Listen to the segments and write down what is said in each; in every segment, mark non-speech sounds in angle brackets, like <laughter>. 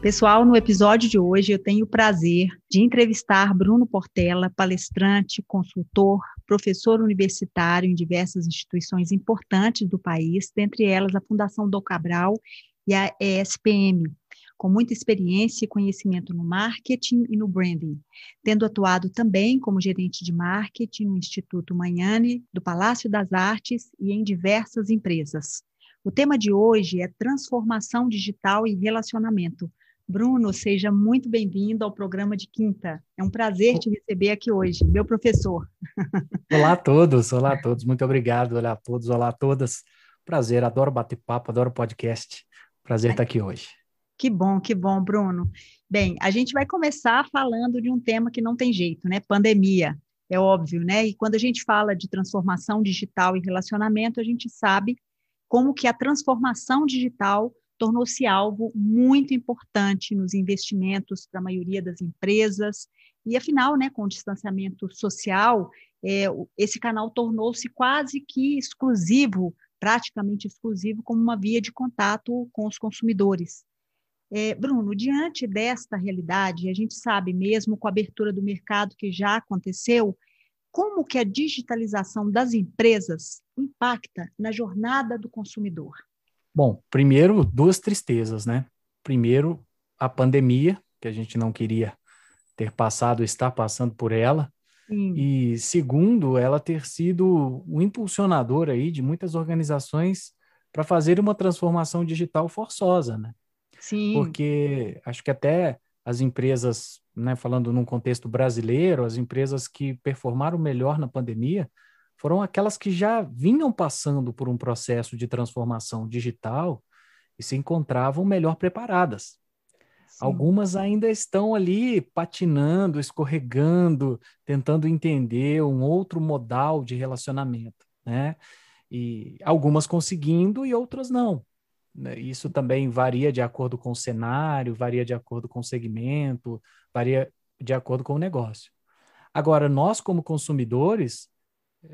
Pessoal, no episódio de hoje eu tenho o prazer de entrevistar Bruno Portela, palestrante, consultor, professor universitário em diversas instituições importantes do país, dentre elas a Fundação Dom Cabral e a ESPM, com muita experiência e conhecimento no marketing e no branding, tendo atuado também como gerente de marketing no Instituto Manhane, do Palácio das Artes e em diversas empresas. O tema de hoje é transformação digital e relacionamento, Bruno, seja muito bem-vindo ao programa de quinta. É um prazer te receber aqui hoje, meu professor. Olá a todos, olá a todos, muito obrigado, olá a todos, olá a todas. Prazer, adoro bater papo, adoro podcast. Prazer estar aqui hoje. Que bom, que bom, Bruno. Bem, a gente vai começar falando de um tema que não tem jeito, né? Pandemia, é óbvio, né? E quando a gente fala de transformação digital e relacionamento, a gente sabe como que a transformação digital tornou-se algo muito importante nos investimentos para a maioria das empresas. E, afinal, né, com o distanciamento social, é, esse canal tornou-se quase que exclusivo, praticamente exclusivo, como uma via de contato com os consumidores. É, Bruno, diante desta realidade, a gente sabe mesmo com a abertura do mercado que já aconteceu, como que a digitalização das empresas impacta na jornada do consumidor? Bom, primeiro, duas tristezas, né? Primeiro, a pandemia, que a gente não queria ter passado, estar passando por ela. Sim. E segundo, ela ter sido o impulsionador aí de muitas organizações para fazer uma transformação digital forçosa, né? Sim. Porque acho que até as empresas, né, falando num contexto brasileiro, as empresas que performaram melhor na pandemia foram aquelas que já vinham passando por um processo de transformação digital e se encontravam melhor preparadas. Sim. Algumas ainda estão ali patinando, escorregando, tentando entender um outro modal de relacionamento, né? E algumas conseguindo e outras não. Né? Isso também varia de acordo com o cenário, varia de acordo com o segmento, varia de acordo com o negócio. Agora, nós como consumidores,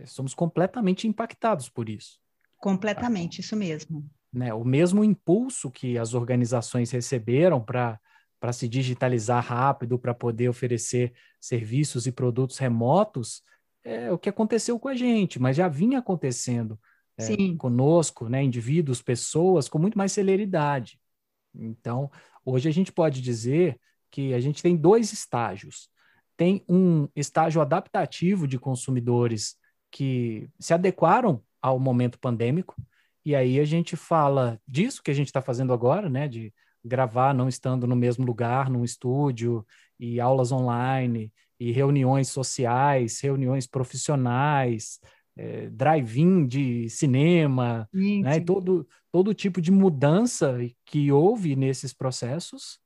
somos completamente impactados por isso. Completamente, isso mesmo. Né, o mesmo impulso que as organizações receberam para para se digitalizar rápido, para poder oferecer serviços e produtos remotos, é o que aconteceu com a gente, mas já vinha acontecendo é, conosco, né, indivíduos, pessoas, com muito mais celeridade. Então, hoje a gente pode dizer que a gente tem dois estágios. Tem um estágio adaptativo de consumidores que se adequaram ao momento pandêmico. E aí a gente fala disso que a gente está fazendo agora, né? De gravar não estando no mesmo lugar, num estúdio, e aulas online, e reuniões sociais, reuniões profissionais, é, drive-in de cinema, sim, né? Sim. Todo, todo tipo de mudança que houve nesses processos.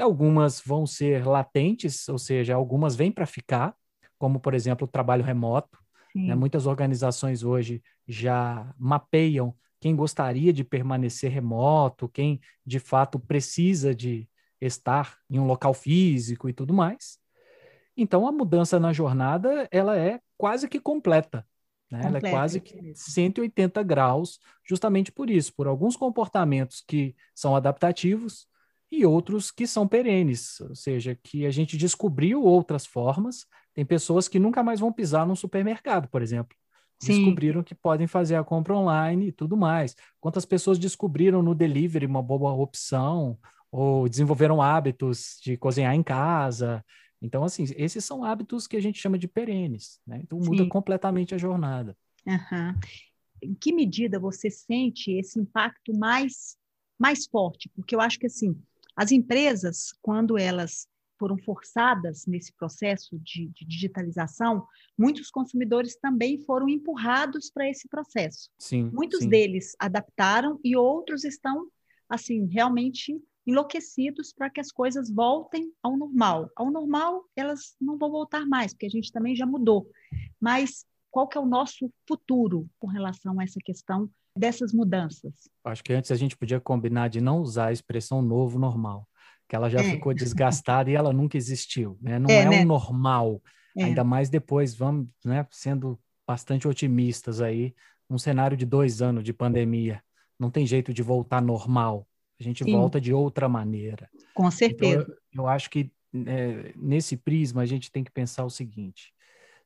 Algumas vão ser latentes, ou seja, algumas vêm para ficar, como, por exemplo, o trabalho remoto, né? Muitas organizações hoje já mapeiam quem gostaria de permanecer remoto, quem de fato precisa de estar em um local físico e tudo mais. Então a mudança na jornada ela é quase que completa. Né? Ela é quase que 180 graus, justamente por isso, por alguns comportamentos que são adaptativos e outros que são perenes, ou seja, que a gente descobriu outras formas tem pessoas que nunca mais vão pisar num supermercado, por exemplo. Sim. Descobriram que podem fazer a compra online e tudo mais. Quantas pessoas descobriram no delivery uma boa opção ou desenvolveram hábitos de cozinhar em casa? Então, assim, esses são hábitos que a gente chama de perenes, né? Então muda Sim. completamente a jornada. Uhum. Em que medida você sente esse impacto mais, mais forte? Porque eu acho que assim, as empresas, quando elas foram forçadas nesse processo de, de digitalização, muitos consumidores também foram empurrados para esse processo. Sim, muitos sim. deles adaptaram e outros estão assim realmente enlouquecidos para que as coisas voltem ao normal. Ao normal, elas não vão voltar mais, porque a gente também já mudou. Mas qual que é o nosso futuro com relação a essa questão dessas mudanças? Acho que antes a gente podia combinar de não usar a expressão novo normal que ela já é. ficou desgastada e ela nunca existiu, né? Não é, é né? um normal, é. ainda mais depois, vamos, né, sendo bastante otimistas aí, um cenário de dois anos de pandemia, não tem jeito de voltar normal, a gente Sim. volta de outra maneira. Com certeza. Então, eu, eu, acho que é, nesse prisma a gente tem que pensar o seguinte,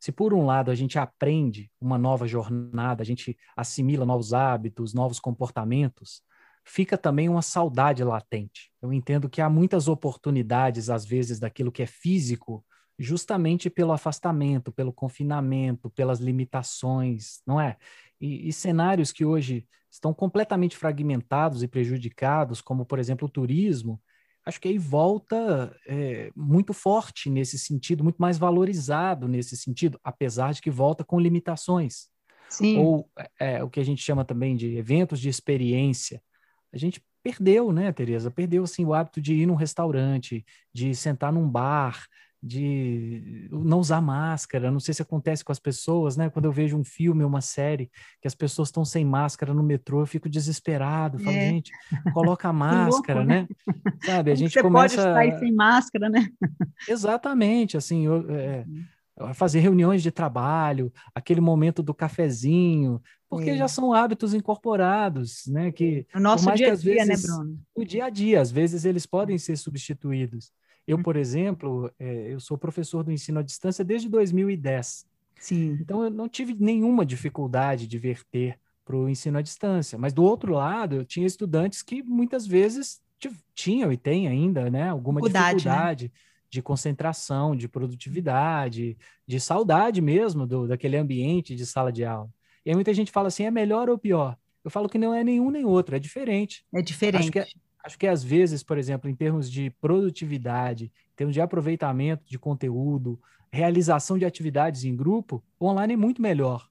se por um lado a gente aprende uma nova jornada, a gente assimila novos hábitos, novos comportamentos, fica também uma saudade latente. Eu entendo que há muitas oportunidades, às vezes, daquilo que é físico, justamente pelo afastamento, pelo confinamento, pelas limitações, não é? E, e, cenários que hoje estão completamente fragmentados e prejudicados, como, por exemplo, o turismo, acho que aí volta é, muito forte nesse sentido, muito mais valorizado nesse sentido, apesar de que volta com limitações. Sim. Ou é, o que a gente chama também de eventos de experiência a gente perdeu, né, Tereza? Perdeu assim o hábito de ir num restaurante, de sentar num bar, de não usar máscara. Não sei se acontece com as pessoas, né? Quando eu vejo um filme, uma série, que as pessoas estão sem máscara no metrô, eu fico desesperado. Falo, é. gente, <laughs> coloca a máscara, louco, né? né? Sabe? A gente você começa. Pode sair sem máscara, né? Exatamente, assim, eu, é, uhum fazer reuniões de trabalho, aquele momento do cafezinho, porque é. já são hábitos incorporados, né? Que o nosso dia a dia, né, Bruno? O dia a dia, às vezes eles podem ser substituídos. Eu, por exemplo, é, eu sou professor do ensino à distância desde 2010. Sim. Então eu não tive nenhuma dificuldade de verter para o ensino à distância. Mas do outro lado, eu tinha estudantes que muitas vezes tinham e têm ainda, né, alguma dificuldade. Né? dificuldade. Né? de concentração, de produtividade, de saudade mesmo do, daquele ambiente de sala de aula. E aí muita gente fala assim, é melhor ou pior? Eu falo que não é nenhum nem outro, é diferente. É diferente. Acho que, acho que às vezes, por exemplo, em termos de produtividade, em termos de aproveitamento de conteúdo, realização de atividades em grupo, o online é muito melhor.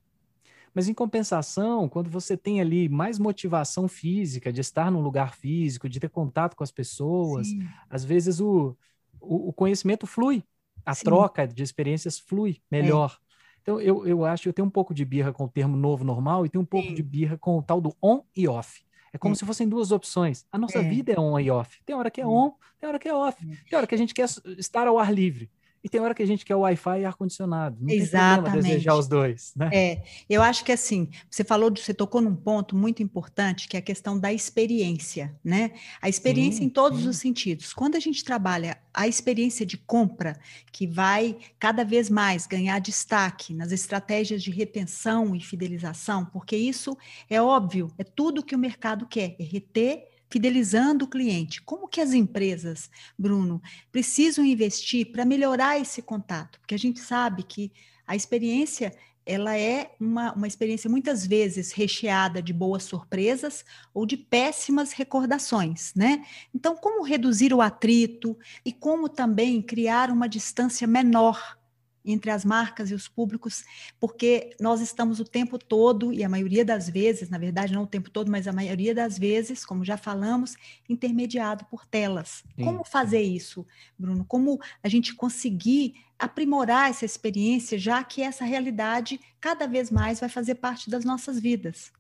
Mas em compensação, quando você tem ali mais motivação física, de estar num lugar físico, de ter contato com as pessoas, Sim. às vezes o, o, o conhecimento flui, a Sim. troca de experiências flui melhor. É. Então, eu, eu acho, eu tenho um pouco de birra com o termo novo normal e tenho um pouco Sim. de birra com o tal do on e off. É como é. se fossem duas opções. A nossa é. vida é on e off. Tem hora que é on, tem hora que é off. Tem hora que a gente quer estar ao ar livre. E tem hora que a gente quer Wi-Fi e ar-condicionado. Não Exatamente. tem problema desejar os dois, né? É, eu acho que assim, você falou, você tocou num ponto muito importante, que é a questão da experiência, né? A experiência sim, em todos sim. os sentidos. Quando a gente trabalha a experiência de compra, que vai cada vez mais ganhar destaque nas estratégias de retenção e fidelização, porque isso é óbvio, é tudo que o mercado quer, é reter fidelizando o cliente. Como que as empresas, Bruno, precisam investir para melhorar esse contato? Porque a gente sabe que a experiência ela é uma, uma experiência muitas vezes recheada de boas surpresas ou de péssimas recordações, né? Então, como reduzir o atrito e como também criar uma distância menor entre as marcas e os públicos, porque nós estamos o tempo todo, e a maioria das vezes, na verdade, não o tempo todo, mas a maioria das vezes, como já falamos, intermediado por telas. Sim. Como fazer isso, Bruno? Como a gente conseguir aprimorar essa experiência, já que essa realidade cada vez mais vai fazer parte das nossas vidas?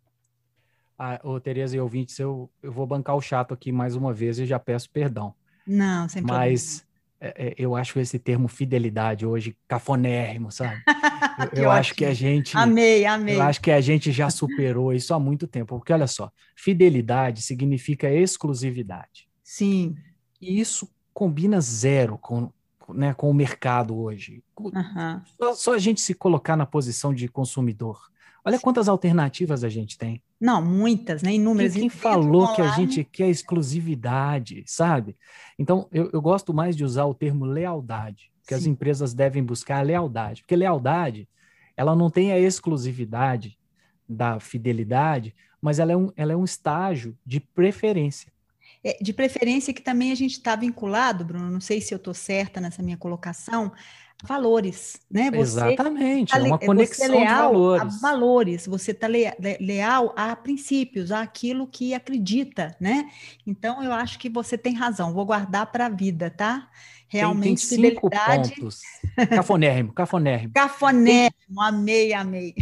Ah, ô, Tereza e ouvintes, eu, eu vou bancar o chato aqui mais uma vez e já peço perdão. Não, sem. Mas eu acho esse termo fidelidade hoje cafonérrimo, sabe? <laughs> Eu, eu acho que a gente. Amei, amei. Eu acho que a gente já superou isso há muito tempo. Porque olha só, fidelidade significa exclusividade. Sim. E isso combina zero com, né, com o mercado hoje. Uhum. Só, só a gente se colocar na posição de consumidor. Olha quantas alternativas a gente tem. Não, muitas, né? Inúmeras. Quem, quem falou que a gente quer exclusividade, sabe? Então, eu, eu gosto mais de usar o termo lealdade, que as empresas devem buscar a lealdade. Porque lealdade, ela não tem a exclusividade da fidelidade, mas ela é um, ela é um estágio de preferência. É, de preferência que também a gente está vinculado, Bruno, não sei se eu estou certa nessa minha colocação, valores, né? Você Exatamente, tá é uma conexão leal de valores. A valores, você está leal a princípios, àquilo que acredita, né? Então eu acho que você tem razão. Vou guardar para a vida, tá? Realmente tem, tem cinco fidelidade. pontos. Cafonérrimo, cafonérrimo. Cafonérrimo, amei, amei.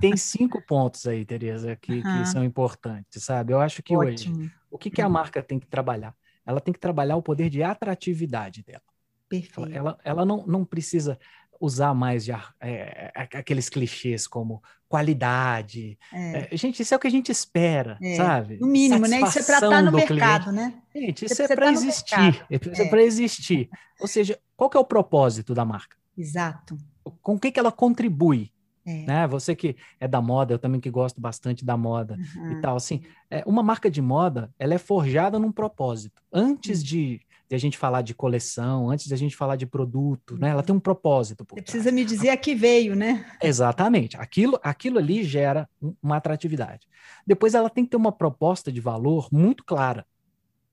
Tem cinco pontos aí, Tereza, que, uhum. que são importantes, sabe? Eu acho que Ótimo. hoje, o que, que a marca tem que trabalhar? Ela tem que trabalhar o poder de atratividade dela. Perfeito. Ela, ela não, não precisa usar mais de, é, aqueles clichês como qualidade. É. É, gente, isso é o que a gente espera, é. sabe? No mínimo, né? Isso é para estar tá no mercado, cliente. né? Gente, isso é para existir. Isso é para existir. Ou seja, qual que é o propósito da marca? Exato. Com o que, que ela contribui? É. Né? Você que é da moda, eu também que gosto bastante da moda uhum. e tal. Assim, é, uma marca de moda, ela é forjada num propósito. Antes uhum. de de a gente falar de coleção, antes de a gente falar de produto, né? Ela tem um propósito. Você precisa me dizer a que veio, né? Exatamente. Aquilo, aquilo ali gera uma atratividade. Depois ela tem que ter uma proposta de valor muito clara.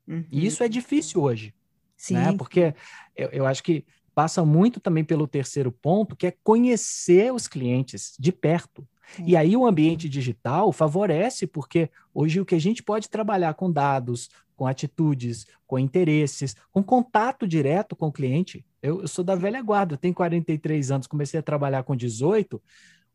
Uhum. E isso é difícil hoje. Sim. Né? Porque eu, eu acho que passa muito também pelo terceiro ponto, que é conhecer os clientes de perto. E aí o ambiente digital favorece, porque hoje o que a gente pode trabalhar com dados, com atitudes, com interesses, com contato direto com o cliente. Eu, eu, sou da velha guarda, tenho 43 anos, comecei a trabalhar com 18.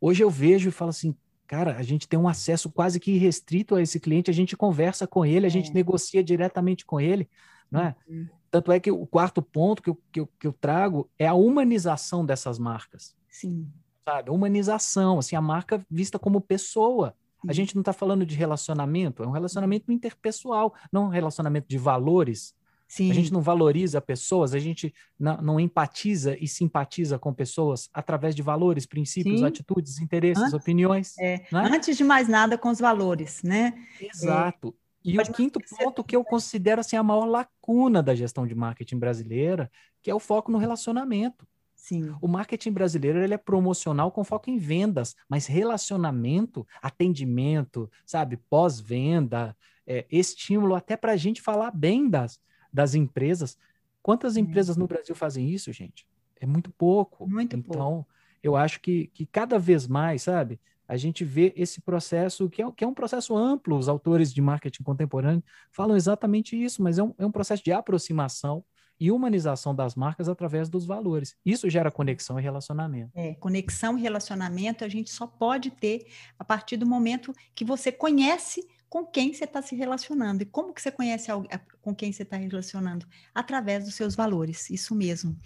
Hoje eu vejo e falo assim, cara, a gente tem um acesso quase que irrestrito a esse cliente, a gente conversa com ele, a gente é. negocia diretamente com ele, não é? Uhum. Tanto é que o quarto ponto que eu, que, eu, que eu trago é a humanização dessas marcas. Sim. Sabe? Humanização, assim, a marca vista como pessoa. A gente não está falando de relacionamento, é um relacionamento interpessoal, não um relacionamento de valores. Sim. A gente não valoriza pessoas, a gente não, não, empatiza e simpatiza com pessoas através de valores, princípios, Sim. atitudes, interesses, Antes, opiniões. É. Né? Antes de mais nada, com os valores, né? Exato. É. E o quinto ponto que eu considero assim, a maior lacuna da gestão de marketing brasileira, que é o foco no relacionamento. Sim. O marketing brasileiro ele é promocional com foco em vendas, mas relacionamento, atendimento, sabe, pós-venda, é, estímulo até para a gente falar bem das, das empresas. Quantas empresas no Brasil fazem isso, gente? É muito pouco. Muito então, pouco. eu acho que, que cada vez mais, sabe, a gente vê esse processo, que é, que é um processo amplo, os autores de marketing contemporâneo falam exatamente isso, mas é um, é um processo de aproximação e humanização das marcas através dos valores. Isso gera conexão e relacionamento. É, conexão e relacionamento a gente só pode ter a partir do momento que você conhece com quem você está se relacionando. E como que você conhece com quem você está relacionando? Através dos seus valores, isso mesmo.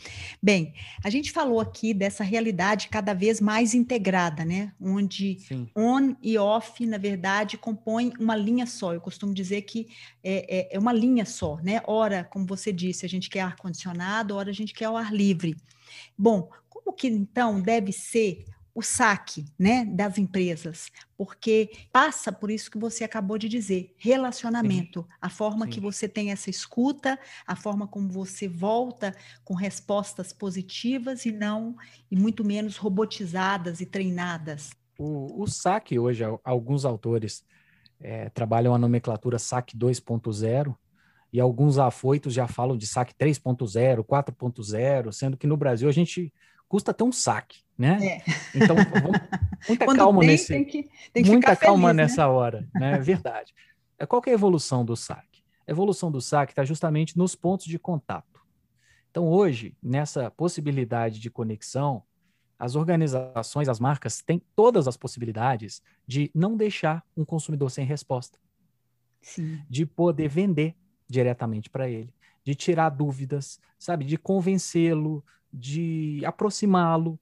Bem, a gente falou aqui dessa realidade cada vez mais integrada, né? Onde Sim. on e off, na verdade, compõem uma linha só. Eu costumo dizer que é, é, é uma linha só, né? Ora, como você disse, a gente quer ar-condicionado, ora a gente quer o ar livre. Bom, como que então deve ser o saque né, das empresas, porque passa por isso que você acabou de dizer, relacionamento, Sim. a forma Sim. que você tem essa escuta, a forma como você volta com respostas positivas e não, e muito menos robotizadas e treinadas. O, o saque hoje, alguns autores é, trabalham a nomenclatura saque 2.0, e alguns afoitos já falam de saque 3.0, 4.0, sendo que no Brasil a gente custa ter um saque, né? É. Então, vamos, muita <laughs> Quando calma tem, nesse, tem que, tem que muita calma feliz, né? nessa né? hora, né? É verdade. É, qual é a evolução do saque? A evolução do saque está justamente nos pontos de contato. Então, hoje, nessa possibilidade de conexão, as organizações, as marcas têm todas as possibilidades de não deixar um consumidor sem resposta, Sim. de poder vender diretamente para ele, de tirar dúvidas, sabe, de convencê-lo, de aproximá-lo.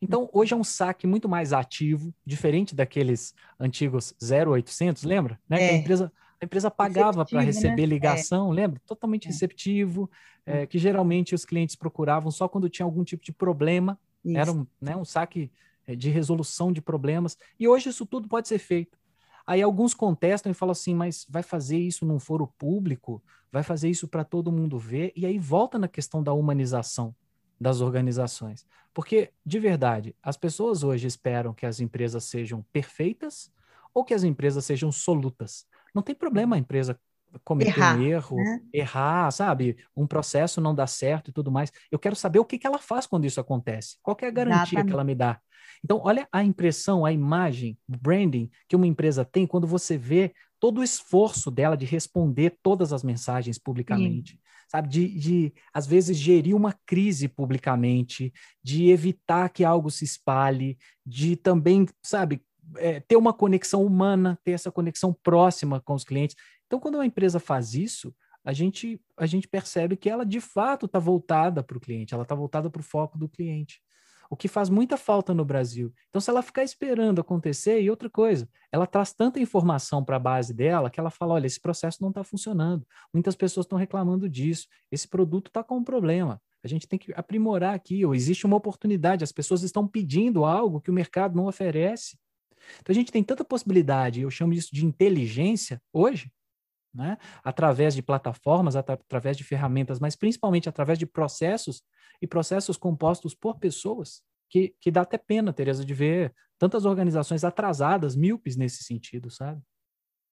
Então, hoje é um saque muito mais ativo, diferente daqueles antigos 0800, lembra? Né? É. A empresa, a empresa pagava para receber né? ligação, é. lembra? Totalmente é. receptivo, é, que geralmente os clientes procuravam só quando tinha algum tipo de problema. Isso. Era um, né, um saque é, de resolução de problemas. E hoje isso tudo pode ser feito. Aí alguns contestam e falam assim, mas vai fazer isso num foro público? Vai fazer isso para todo mundo ver? E aí volta na questão da humanização das organizações. Porque, de verdade, as pessoas hoje esperam que as empresas sejam perfeitas ou que as empresas sejam solutas. Não tem problema a empresa cometer errar, um erro, né? errar, sabe? Um processo não dá certo e tudo mais. Eu quero saber o que, que ela faz quando isso acontece. Qual é a garantia Exatamente. que ela me dá? Então, olha a impressão, a imagem, o branding que uma empresa tem quando você vê todo o esforço dela de responder todas as mensagens publicamente. Sim. Sabe, de, de, às vezes, gerir uma crise publicamente, de evitar que algo se espalhe, de também, sabe, é, ter uma conexão humana, ter essa conexão próxima com os clientes. Então, quando uma empresa faz isso, a gente, a gente percebe que ela de fato está voltada para o cliente, ela está voltada para o foco do cliente. O que faz muita falta no Brasil. Então, se ela ficar esperando acontecer, e outra coisa, ela traz tanta informação para a base dela que ela fala: olha, esse processo não está funcionando, muitas pessoas estão reclamando disso, esse produto está com um problema. A gente tem que aprimorar aqui, ou existe uma oportunidade, as pessoas estão pedindo algo que o mercado não oferece. Então a gente tem tanta possibilidade, eu chamo isso de inteligência hoje, né? através de plataformas, através de ferramentas, mas principalmente através de processos e processos compostos por pessoas, que, que dá até pena, Tereza, de ver tantas organizações atrasadas, míopes nesse sentido, sabe?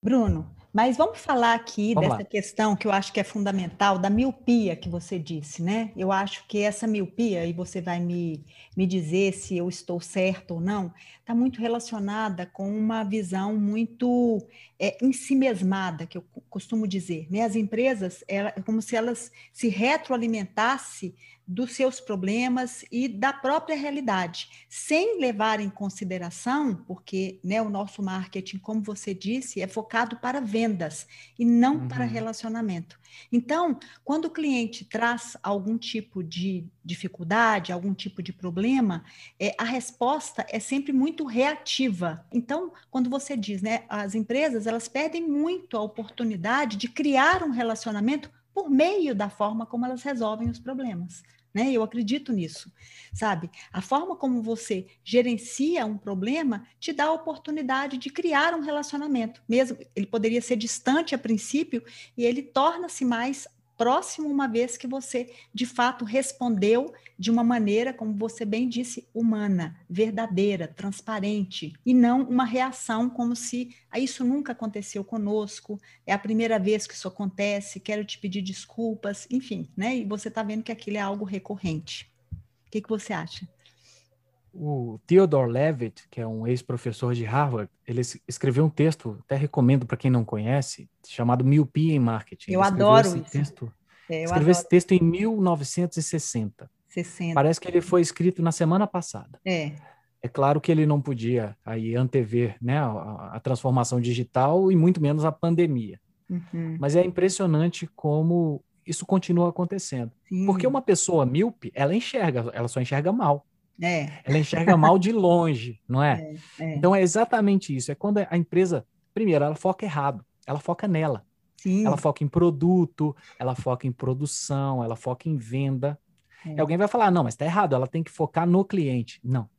Bruno, mas vamos falar aqui vamos dessa lá. questão que eu acho que é fundamental, da miopia que você disse, né? Eu acho que essa miopia, e você vai me, me dizer se eu estou certo ou não, está muito relacionada com uma visão muito é, ensimesmada, que eu costumo dizer. Né? As empresas, é como se elas se retroalimentassem dos seus problemas e da própria realidade, sem levar em consideração, porque né, o nosso marketing, como você disse, é focado para vendas e não uhum. para relacionamento. Então, quando o cliente traz algum tipo de dificuldade, algum tipo de problema, é, a resposta é sempre muito reativa. Então, quando você diz, né, as empresas elas perdem muito a oportunidade de criar um relacionamento por meio da forma como elas resolvem os problemas né? Eu acredito nisso, sabe? A forma como você gerencia um problema te dá a oportunidade de criar um relacionamento. Mesmo ele poderia ser distante a princípio e ele torna-se mais próximo, uma vez que você de fato respondeu de uma maneira, como você bem disse, humana, verdadeira, transparente, e não uma reação como se ah, isso nunca aconteceu conosco, é a primeira vez que isso acontece, quero te pedir desculpas, enfim, né? E você está vendo que aquilo é algo recorrente. O que, que você acha? O Theodore Levitt, que é um ex-professor de Harvard, ele escreveu um texto, até recomendo para quem não conhece, chamado Miopia em Marketing. Eu adoro esse isso. Texto, é, escreveu adoro. esse texto em 1960. 60. Parece que ele foi escrito na semana passada. É. É claro que ele não podia aí antever né, a, a transformação digital e muito menos a pandemia. Uhum. Mas é impressionante como isso continua acontecendo. Sim. Porque uma pessoa míope, ela enxerga, ela só enxerga mal. É. Ela enxerga mal de longe, não é? é? é? Então é exatamente isso. É quando a empresa, primeiro, ela foca errado, ela foca nela. Sim. Ela foca em produto, ela foca em produção, ela foca em venda. É. E alguém vai falar, não, mas está errado, ela tem que focar no cliente. Não.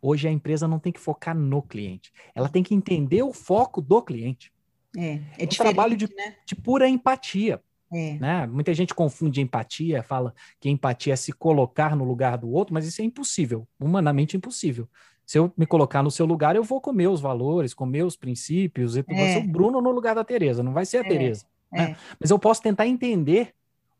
Hoje a empresa não tem que focar no cliente. Ela tem que entender o foco do cliente. É, é, um trabalho de, né? de pura empatia. É. Né? Muita gente confunde empatia, fala que empatia é se colocar no lugar do outro, mas isso é impossível, humanamente impossível. Se eu me colocar no seu lugar, eu vou comer os valores, comer os princípios, e é. vai ser o Bruno no lugar da Tereza, não vai ser a é. Tereza. Né? É. Mas eu posso tentar entender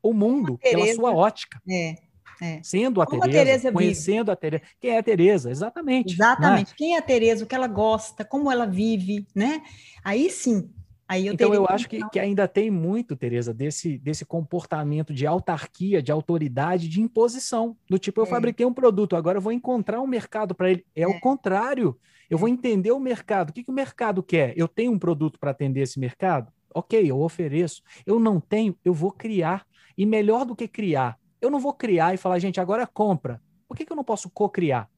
o mundo pela sua ótica. É. É. Sendo a Como Tereza, a Tereza conhecendo a Tereza. Quem é a Tereza? Exatamente. Né? Exatamente. Quem é a Tereza, o que ela gosta, como ela vive, né? Aí sim, eu então eu acho que, que, ainda tem muito, Tereza, desse, desse comportamento de autarquia, de autoridade, de imposição. Do tipo, eu é. fabriquei um produto, agora eu vou encontrar um mercado para ele. É, é, o contrário. Eu vou entender o mercado. O que, que o mercado quer? Eu tenho um produto para atender esse mercado? Ok, eu ofereço. Eu não tenho, eu vou criar. E melhor do que criar, eu não vou criar e falar, gente, agora compra. Por que, que eu não posso co-criar?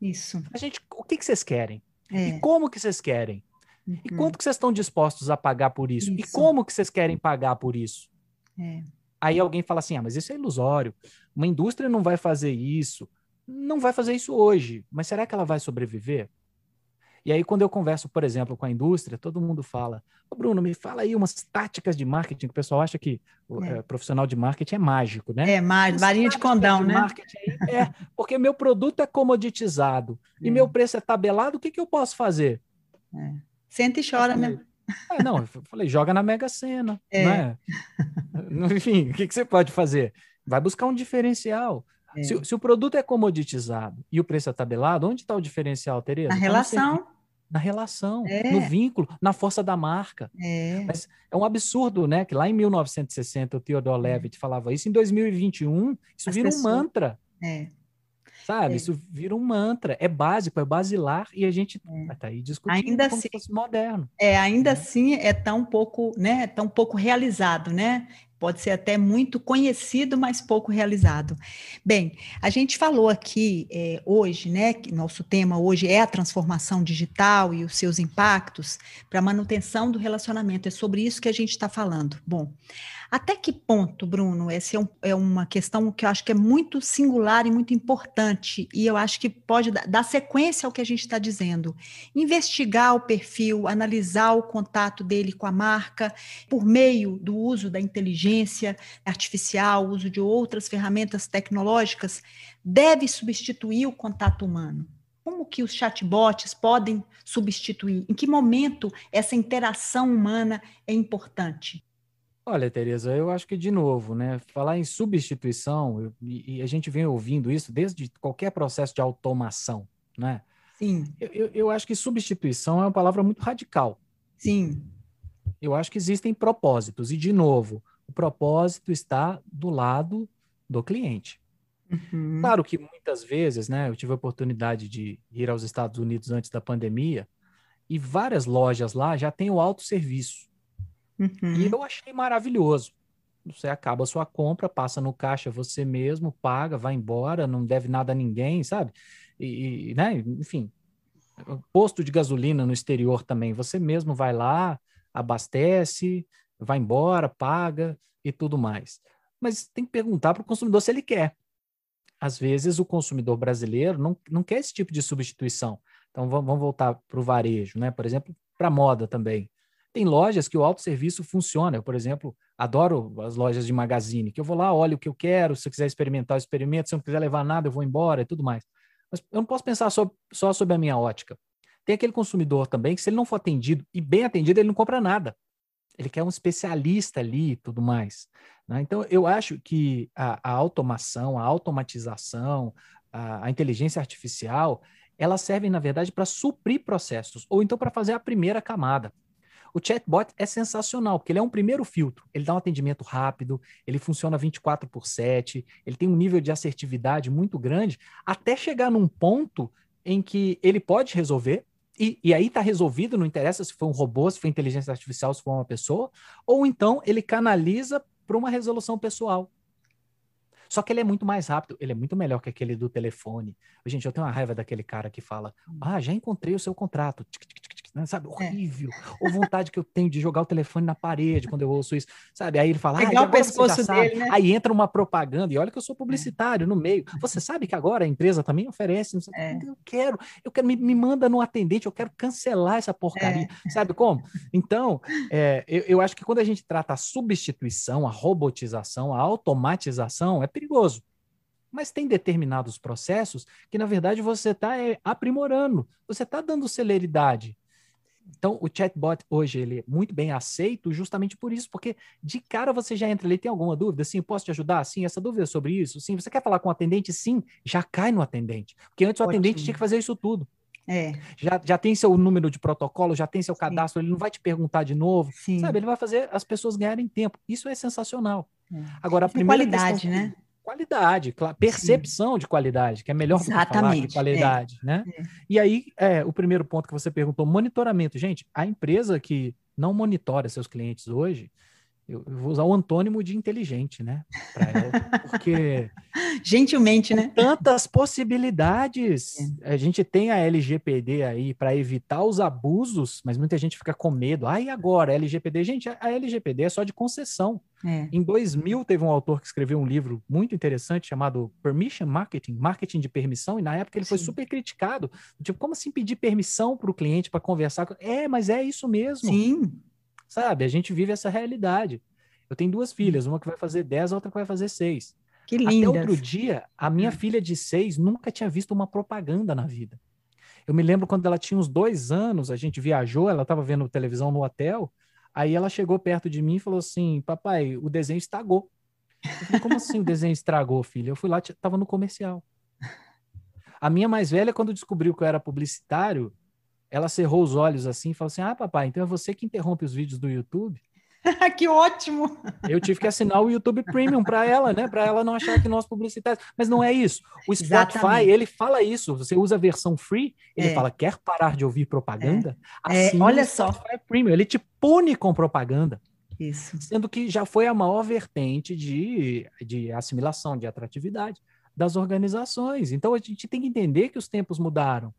Isso. A gente, o que, que vocês querem? É. E como que vocês querem? Uhum. E quanto que vocês estão dispostos a pagar por isso? isso. E como que vocês querem pagar por isso? É. Aí alguém fala assim, ah, mas isso é ilusório. Uma indústria não vai fazer isso. Não vai fazer isso hoje. Mas será que ela vai sobreviver? E aí, quando eu converso, por exemplo, com a indústria, todo mundo fala: Ô Bruno, me fala aí umas táticas de marketing, que o pessoal acha que o é. é, profissional de marketing é mágico, né? É, mágico, varinha de condão, de né? Aí, é, porque meu produto é comoditizado é. e meu preço é tabelado, o que, que eu posso fazer? Senta e chora, né? Ah, não, eu falei, joga na Mega Sena, é. né? <laughs> Enfim, o que, que você pode fazer? Vai buscar um diferencial. É. Se, se, o produto é comoditizado e o preço é tabelado, onde está o diferencial, Tereza? Na tá relação na relação, é. no vínculo, na força da marca. É. Mas é um absurdo, né? Que lá em 1960 o Theodore é. Levitt falava isso, em 2021 isso As vira pessoas... um mantra. É. Sabe? É. Isso vira um mantra, é básico, é basilar e a gente está é. aí discutindo ainda como assim, se fosse moderno. É, ainda assim é tão pouco, né? Tão pouco realizado, né? Pode ser até muito conhecido, mas pouco realizado. Bem, a gente falou aqui é, hoje, né, que nosso tema hoje é a transformação digital e os seus impactos para a manutenção do relacionamento. É sobre isso que a gente está falando. Bom, até que ponto, Bruno? Essa é, um, é, uma questão que eu acho que é muito singular e muito importante, e eu acho que pode dar sequência ao que a gente está dizendo. Investigar o perfil, analisar o contato dele com a marca, por meio do uso da inteligência artificial, uso de outras ferramentas tecnológicas, deve substituir o contato humano. Como que os chatbots podem substituir? Em que momento essa interação humana é importante? Olha, Tereza, eu acho que, de novo, né, falar em substituição, eu, e, a gente vem ouvindo isso desde qualquer processo de automação, né? Sim. Eu, eu acho que substituição é uma palavra muito radical. Sim. Eu acho que existem propósitos, e, de novo, o propósito está do lado do cliente. Uhum. Claro que muitas vezes, né, eu tive a oportunidade de ir aos Estados Unidos antes da pandemia, e várias lojas lá já têm o autosserviço. Uhum. E eu achei maravilhoso. Você acaba a sua compra, passa no caixa você mesmo, paga, vai embora, não deve nada a ninguém, sabe? E, e né? Enfim, posto de gasolina no exterior também, você mesmo vai lá, abastece, vai embora, paga e tudo mais. Mas tem que perguntar para o consumidor se ele quer. Às vezes o consumidor brasileiro não, não quer esse tipo de substituição. Então vamos, vamos voltar para o varejo, né? Por exemplo, para moda também. Tem lojas que o autosserviço funciona. Eu, por exemplo, adoro as lojas de magazine, que eu vou lá, olho o que eu quero, se eu quiser experimentar, eu experimento, se eu não quiser levar nada, eu vou embora e tudo mais. Mas eu não posso pensar só, só sobre a minha ótica. Tem aquele consumidor também que, se ele não for atendido e bem atendido, ele não compra nada. Ele quer um especialista ali e tudo mais. Né? Então, eu acho que a, a automação, a automatização, a, a inteligência artificial, elas servem, na verdade, para suprir processos, ou então para fazer a primeira camada. O chatbot é sensacional, porque ele é um primeiro filtro. Ele dá um atendimento rápido, ele funciona 24 por 7, ele tem um nível de assertividade muito grande, até chegar num ponto em que ele pode resolver, e, e aí está resolvido, não interessa se foi um robô, se foi inteligência artificial, se foi uma pessoa, ou então ele canaliza para uma resolução pessoal. Só que ele é muito mais rápido, ele é muito melhor que aquele do telefone. Gente, eu tenho uma raiva daquele cara que fala: hum. Ah, já encontrei o seu contrato. Tic, tic, tic, né? Sabe, é. horrível. É. Ou vontade que eu tenho de jogar o telefone na parede quando eu ouço isso, sabe? Aí ele fala, Pegar ah, o pescoço dele, né? Aí entra uma propaganda, e olha que eu sou publicitário é. no meio. Você sabe que agora a empresa também oferece, é. eu quero, eu quero, me, me manda no atendente, eu quero cancelar essa porcaria. É. Sabe como? Então, é, eu, eu acho que quando a gente trata a substituição, a robotização, a automatização, é perigoso mas tem determinados processos que, na verdade, você está é, aprimorando, você está dando celeridade. Então, o chatbot hoje ele é muito bem aceito justamente por isso, porque de cara você já entra ali, tem alguma dúvida? Sim, posso te ajudar? Sim, essa dúvida é sobre isso? Sim, você quer falar com o atendente? Sim, já cai no atendente. Porque antes o Ótimo. atendente tinha que fazer isso tudo. É. Já, já tem seu número de protocolo, já tem seu cadastro, Sim. ele não vai te perguntar de novo. Sim. Sabe, ele vai fazer as pessoas ganharem tempo. Isso é sensacional. É. Agora, a primeira qualidade, questão, né? Qualidade, percepção Sim. de qualidade, que é melhor falar de qualidade, é. né? É. E aí, é, o primeiro ponto que você perguntou, monitoramento. Gente, a empresa que não monitora seus clientes hoje, eu, vou usar o antônimo de inteligente, né? Ela, porque <laughs> gentilmente, né? Tantas possibilidades. É. A gente tem a LGPD aí para evitar os abusos, mas muita gente fica com medo. Ah, e agora LGPD? Gente, a LGPD é só de concessão. É. Em 2000 teve um autor que escreveu um livro muito interessante chamado Permission Marketing, marketing de permissão, e na época ele Sim. foi super criticado. Tipo, como assim pedir permissão para o cliente para conversar? É, mas é isso mesmo. Sim. Sabe? A gente vive essa realidade. Eu tenho duas filhas, uma que vai fazer 10, a outra que vai fazer 6. Que linda. Até outro dia, a minha hum. filha de 6 nunca tinha visto uma propaganda na vida. Eu me lembro quando ela tinha uns dois anos, a gente viajou, ela estava vendo televisão no hotel, aí ela chegou perto de mim e falou assim: Papai, o desenho estragou. Falei, Como assim o desenho estragou, filha? Eu fui lá, estava no comercial. A minha mais velha, quando descobriu que eu era publicitário, ela cerrou os olhos assim e falou assim: Ah, papai, então é você que interrompe os vídeos do YouTube? <laughs> que ótimo! Eu tive que assinar o YouTube Premium para ela, né? Para ela não achar que nós publicitários. Mas não é isso. O Spotify, Exatamente. ele fala isso. Você usa a versão free, ele é. fala: quer parar de ouvir propaganda? É. é olha só. Premium. Ele te pune com propaganda. Isso. Sendo que já foi a maior vertente de, de assimilação, de atratividade das organizações. Então a gente tem que entender que os tempos mudaram.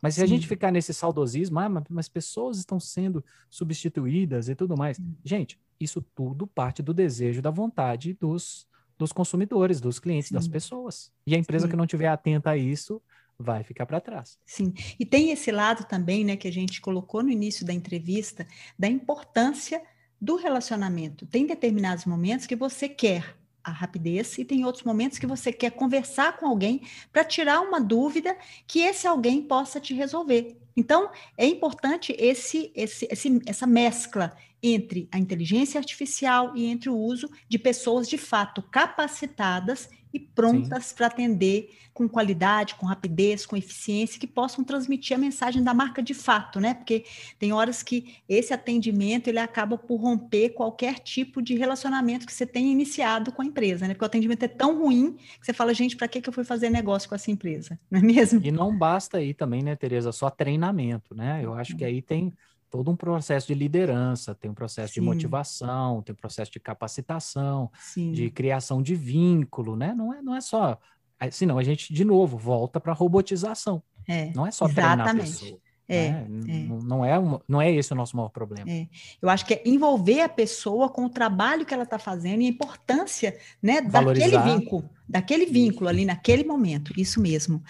Mas se Sim. a gente ficar nesse saudosismo, ah, mas pessoas estão sendo substituídas e tudo mais. Sim. Gente, isso tudo parte do desejo, da vontade dos, dos consumidores, dos clientes, Sim. das pessoas. E a empresa que não estiver atenta a isso vai ficar para trás. Sim. E tem esse lado também, né, que a gente colocou no início da entrevista, da importância do relacionamento. Tem determinados momentos que você quer a rapidez e tem outros momentos que você quer conversar com alguém para tirar uma dúvida que esse alguém possa te resolver. Então, é importante esse, esse, esse, essa mescla entre a inteligência artificial e entre o uso de pessoas de fato capacitadas e prontas para atender com qualidade, com rapidez, com eficiência, que possam transmitir a mensagem da marca de fato, né? Porque tem horas que esse atendimento ele acaba por romper qualquer tipo de relacionamento que você tenha iniciado com a empresa, né? Porque o atendimento é tão ruim que você fala, gente, para que, que eu fui fazer negócio com essa empresa? <laughs> Não é mesmo? E não basta aí também, né, Tereza, só treinamento, né? Eu acho que aí tem todo um processo de liderança, tem um processo Sim. de motivação, tem um processo de capacitação, Sim. de criação de vínculo, né? Não é, não é só. Senão a gente, de novo, volta para a robotização. É, não é só exatamente. treinar a pessoa. É, né? é. Não, é um, não é esse o nosso maior problema. É. Eu acho que é envolver a pessoa com o trabalho que ela está fazendo e a importância né, daquele vínculo, daquele vínculo ali naquele momento. Isso mesmo.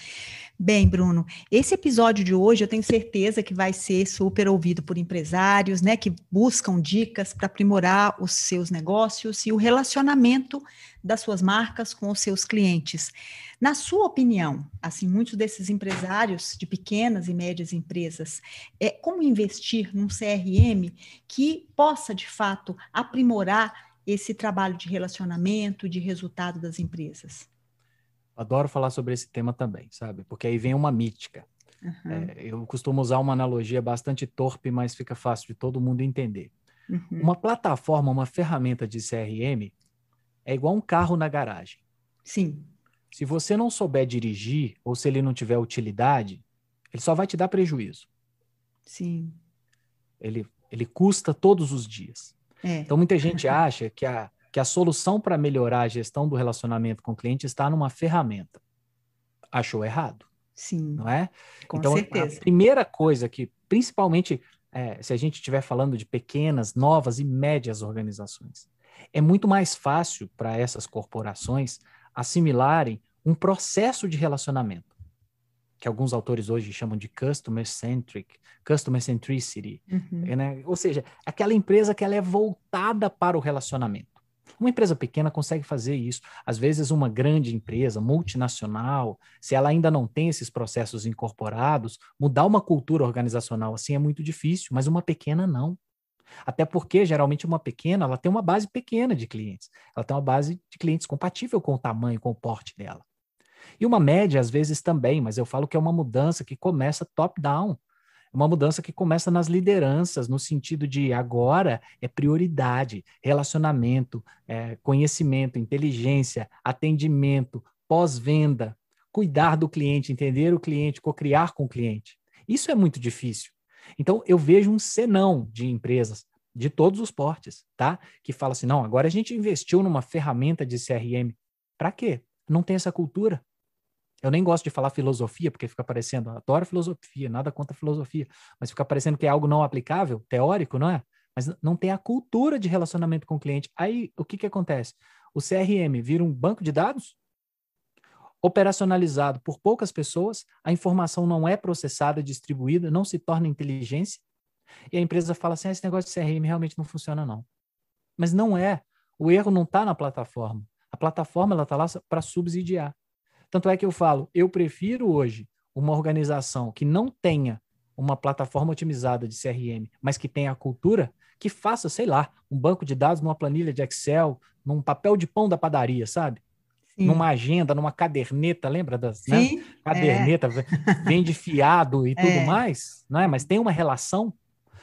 Bem, Bruno, esse episódio de hoje eu tenho certeza que vai ser super ouvido por empresários, né, que buscam dicas para aprimorar os seus negócios e o relacionamento das suas marcas com os seus clientes. Na sua opinião, assim, muitos desses empresários de pequenas e médias empresas, é como investir num CRM que possa de fato aprimorar esse trabalho de relacionamento, de resultado das empresas? Adoro falar sobre esse tema também, sabe? Porque aí vem uma mítica. Uhum. É, eu costumo usar uma analogia bastante torpe, mas fica fácil de todo mundo entender. Uhum. Uma plataforma, uma ferramenta de CRM é igual um carro na garagem. Sim. Se você não souber dirigir ou se ele não tiver utilidade, ele só vai te dar prejuízo. Sim. Ele, ele custa todos os dias. É. Então muita gente acha que a, que a solução para melhorar a gestão do relacionamento com o cliente está numa ferramenta. Achou errado. Sim. Não é? Com então, certeza. a primeira coisa que, principalmente é, se a gente estiver falando de pequenas, novas e médias organizações, é muito mais fácil para essas corporações assimilarem um processo de relacionamento, que alguns autores hoje chamam de customer centric, customer centricity, uhum. né? ou seja, aquela empresa que ela é voltada para o relacionamento. Uma empresa pequena consegue fazer isso. Às vezes, uma grande empresa, multinacional, se ela ainda não tem esses processos incorporados, mudar uma cultura organizacional assim é muito difícil, mas uma pequena não. Até porque, geralmente, uma pequena, ela tem uma base pequena de clientes. Ela tem uma base de clientes compatível com o tamanho, com o porte dela. E uma média, às vezes, também, mas eu falo que é uma mudança que começa top-down uma mudança que começa nas lideranças, no sentido de agora é prioridade, relacionamento, é, conhecimento, inteligência, atendimento, pós-venda, cuidar do cliente, entender o cliente, co-criar com o cliente. Isso é muito difícil. Então, eu vejo um senão de empresas de todos os portes, tá? Que fala assim: não, agora a gente investiu numa ferramenta de CRM. Para quê? Não tem essa cultura. Eu nem gosto de falar filosofia, porque fica parecendo, adoro filosofia, nada contra filosofia, mas fica parecendo que é algo não aplicável, teórico, não é? Mas não tem a cultura de relacionamento com o cliente. Aí, o que, que acontece? O CRM vira um banco de dados operacionalizado por poucas pessoas, a informação não é processada, distribuída, não se torna inteligência, e a empresa fala assim: ah, esse negócio de CRM realmente não funciona, não. Mas não é. O erro não está na plataforma. A plataforma está lá para subsidiar. Tanto é que eu falo, eu prefiro hoje uma organização que não tenha uma plataforma otimizada de CRM, mas que tenha a cultura, que faça, sei lá, um banco de dados numa planilha de Excel, num papel de pão da padaria, sabe? Sim. Numa agenda, numa caderneta, lembra das né? Sim, né? caderneta, é. <laughs> vende fiado e tudo é. mais, não é? Mas tem uma relação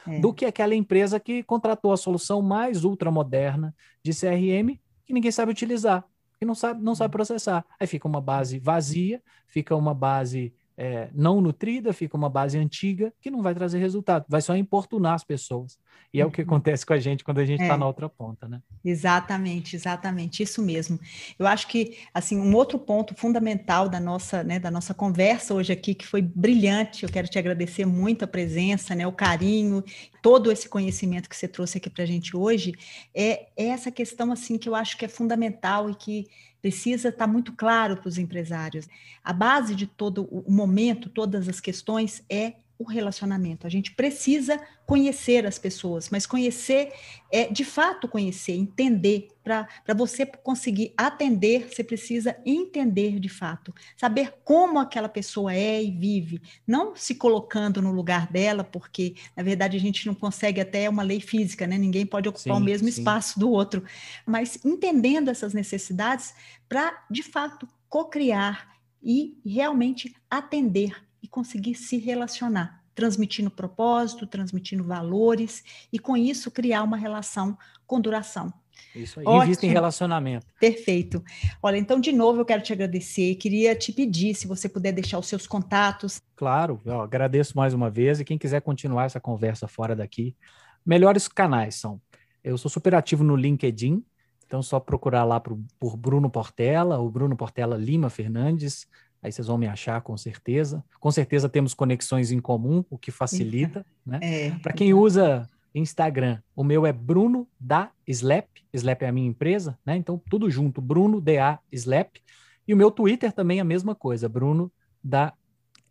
é. do que aquela empresa que contratou a solução mais ultramoderna de CRM que ninguém sabe utilizar, que não sabe, não sabe hum. processar. Aí fica uma base vazia, fica uma base é, não nutrida, fica uma base antiga que não vai trazer resultado, vai só importunar as pessoas. E é uhum. o que uhum. acontece com a gente quando a gente está é. na outra ponta, né? Exatamente, exatamente, isso mesmo. Eu acho que assim um outro ponto fundamental da nossa, né, da nossa conversa hoje aqui que foi brilhante. Eu quero te agradecer muito a presença, né, o carinho, todo esse conhecimento que você trouxe aqui para a gente hoje. É, é essa questão assim que eu acho que é fundamental e que precisa estar tá muito claro para os empresários. A base de todo o momento, todas as questões é o relacionamento. A gente precisa conhecer as pessoas, mas conhecer é de fato conhecer, entender. Para você conseguir atender, você precisa entender de fato, saber como aquela pessoa é e vive, não se colocando no lugar dela, porque na verdade a gente não consegue até é uma lei física, né? Ninguém pode ocupar sim, o mesmo sim. espaço do outro, mas entendendo essas necessidades para de fato co-criar e realmente atender e conseguir se relacionar, transmitindo propósito, transmitindo valores e com isso criar uma relação com duração. Isso aí, Ótimo. invista em relacionamento. Perfeito. Olha, então, de novo, eu quero te agradecer. Queria te pedir se você puder deixar os seus contatos. Claro, eu agradeço mais uma vez. E quem quiser continuar essa conversa fora daqui, melhores canais são. Eu sou super ativo no LinkedIn, então só procurar lá por, por Bruno Portela, o Bruno Portela Lima Fernandes. Aí vocês vão me achar com certeza. Com certeza temos conexões em comum, o que facilita, né? É. Para quem usa Instagram, o meu é Bruno da Slap. Slap é a minha empresa, né? Então tudo junto, Bruno da Slap. E o meu Twitter também é a mesma coisa, Bruno da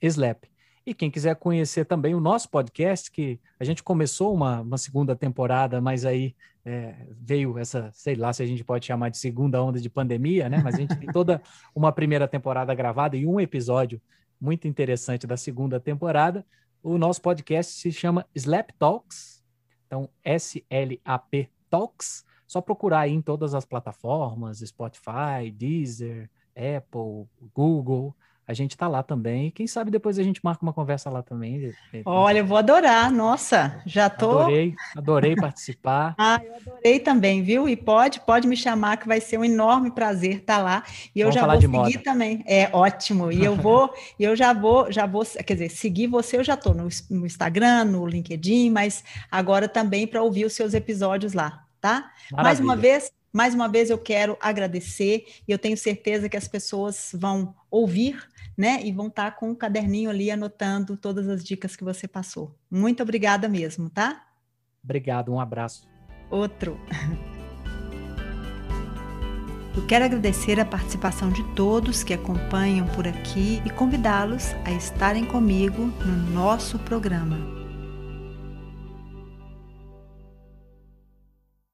Slap. E quem quiser conhecer também o nosso podcast, que a gente começou uma, uma segunda temporada, mas aí é, veio essa, sei lá se a gente pode chamar de segunda onda de pandemia, né? Mas a gente tem toda <laughs> uma primeira temporada gravada e um episódio muito interessante da segunda temporada. O nosso podcast se chama Slap Talks, então S-L-A-P Talks. Só procurar aí em todas as plataformas, Spotify, Deezer, Apple, Google a gente está lá também. Quem sabe depois a gente marca uma conversa lá também. Olha, eu vou adorar. Nossa, já tô. Adorei, adorei participar. <laughs> ah, eu adorei também, viu? E pode, pode me chamar que vai ser um enorme prazer estar tá lá. E eu Vamos já vou seguir moda. também. É ótimo. E eu vou, <laughs> eu já vou, já vou, quer dizer, seguir você. Eu já estou no, no Instagram, no LinkedIn, mas agora também para ouvir os seus episódios lá, tá? Maravilha. Mais uma vez, mais uma vez eu quero agradecer e eu tenho certeza que as pessoas vão ouvir né? E vão estar tá com um caderninho ali anotando todas as dicas que você passou. Muito obrigada mesmo, tá? Obrigado, um abraço. Outro. Eu quero agradecer a participação de todos que acompanham por aqui e convidá-los a estarem comigo no nosso programa.